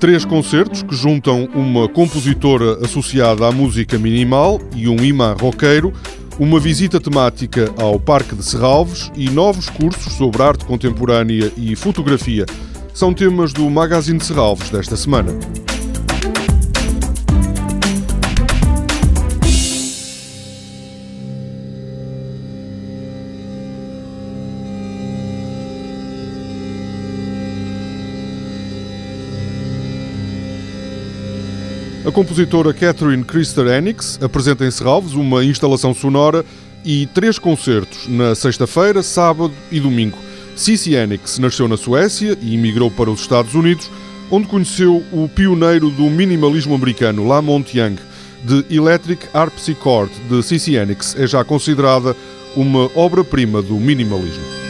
Três concertos que juntam uma compositora associada à música minimal e um imã roqueiro, uma visita temática ao Parque de Serralves e novos cursos sobre arte contemporânea e fotografia. São temas do Magazine de Serralves desta semana. A compositora Catherine Christer Enix apresenta em Serralves uma instalação sonora e três concertos na sexta-feira, sábado e domingo. Cici Enix nasceu na Suécia e emigrou para os Estados Unidos, onde conheceu o pioneiro do minimalismo americano, Lamont Young. The Electric Harpsichord de Cici Enix é já considerada uma obra-prima do minimalismo.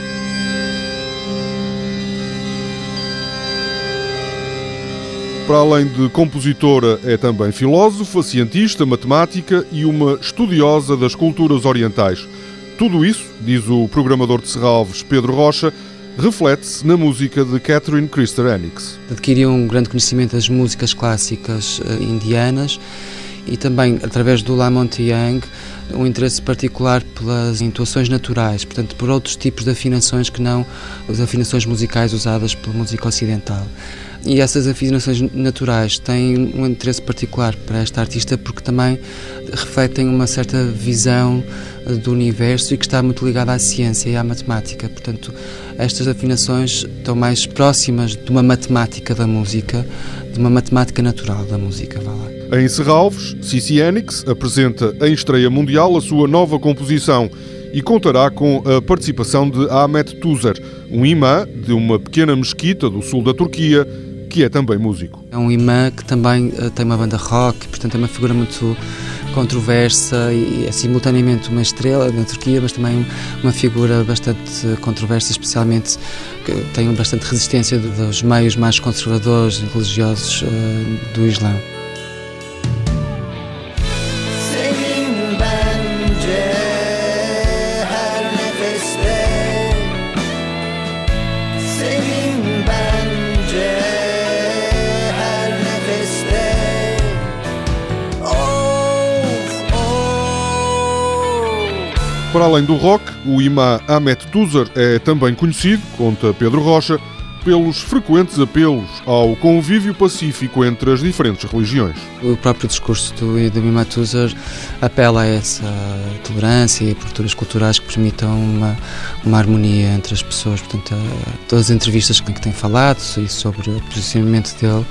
Para além de compositora, é também filósofa, cientista, matemática e uma estudiosa das culturas orientais. Tudo isso, diz o programador de Serralves, Pedro Rocha, reflete-se na música de Catherine Christer Enix. Adquiriu um grande conhecimento das músicas clássicas uh, indianas e também, através do Lamont Young, um interesse particular pelas intuações naturais, portanto, por outros tipos de afinações que não as afinações musicais usadas pela música ocidental. E essas afinações naturais têm um interesse particular para esta artista porque também refletem uma certa visão eh, do universo e que está muito ligada à ciência e à matemática. Portanto, estas afinações estão mais próximas de uma matemática da música, de uma matemática natural da música. Vá lá. Em Serralves, Cici Enix apresenta em estreia mundial a sua nova composição e contará com a participação de Ahmet Tuzer, um imã de uma pequena mesquita do sul da Turquia que é também músico. É um imã que também uh, tem uma banda rock, portanto é uma figura muito controversa e é simultaneamente uma estrela na Turquia, mas também uma figura bastante controversa, especialmente que tem bastante resistência dos meios mais conservadores e religiosos uh, do Islão. Para além do rock, o imã Ahmet Tuzer é também conhecido, conta Pedro Rocha, pelos frequentes apelos ao convívio pacífico entre as diferentes religiões. O próprio discurso do, Imam Tuzer apela a essa tolerância e aberturas culturais que permitam uma, uma harmonia entre as pessoas. Portanto, todas as entrevistas que tem falado e sobre o posicionamento dele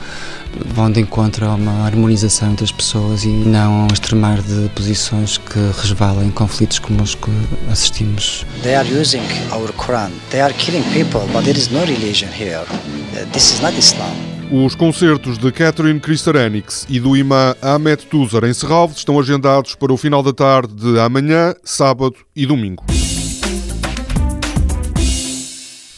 vão de encontro a uma harmonização entre as pessoas e não a um extremar de posições que resvalam em conflitos como os que assistimos. They are using our Quran. They are killing people, but there is no religion here. This is not Islam. Os concertos de Catherine Christerenix e do imã Ahmed Tuzer em Serralves estão agendados para o final da tarde de amanhã, sábado e domingo.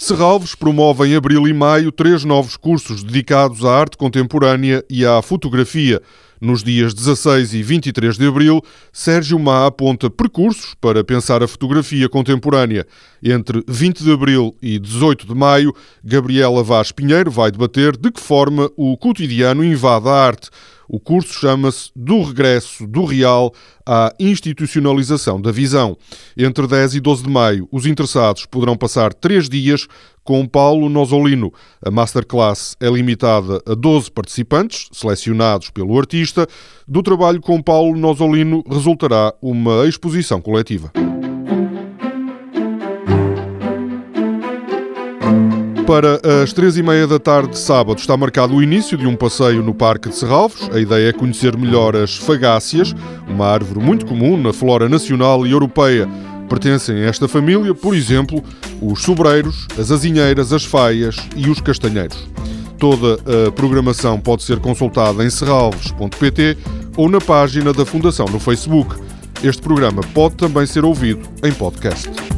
Serralves promove em abril e maio três novos cursos dedicados à arte contemporânea e à fotografia. Nos dias 16 e 23 de abril, Sérgio Má aponta percursos para pensar a fotografia contemporânea. Entre 20 de abril e 18 de maio, Gabriela Vaz Pinheiro vai debater de que forma o cotidiano invade a arte. O curso chama-se Do Regresso do Real à Institucionalização da Visão. Entre 10 e 12 de maio, os interessados poderão passar três dias com Paulo Nosolino. A masterclass é limitada a 12 participantes, selecionados pelo artista. Do trabalho com Paulo Nosolino resultará uma exposição coletiva. Para as três e meia da tarde de sábado está marcado o início de um passeio no Parque de Serralves. A ideia é conhecer melhor as fagáceas, uma árvore muito comum na flora nacional e europeia. Pertencem a esta família, por exemplo, os sobreiros, as azinheiras, as faias e os castanheiros. Toda a programação pode ser consultada em serralves.pt ou na página da Fundação no Facebook. Este programa pode também ser ouvido em podcast.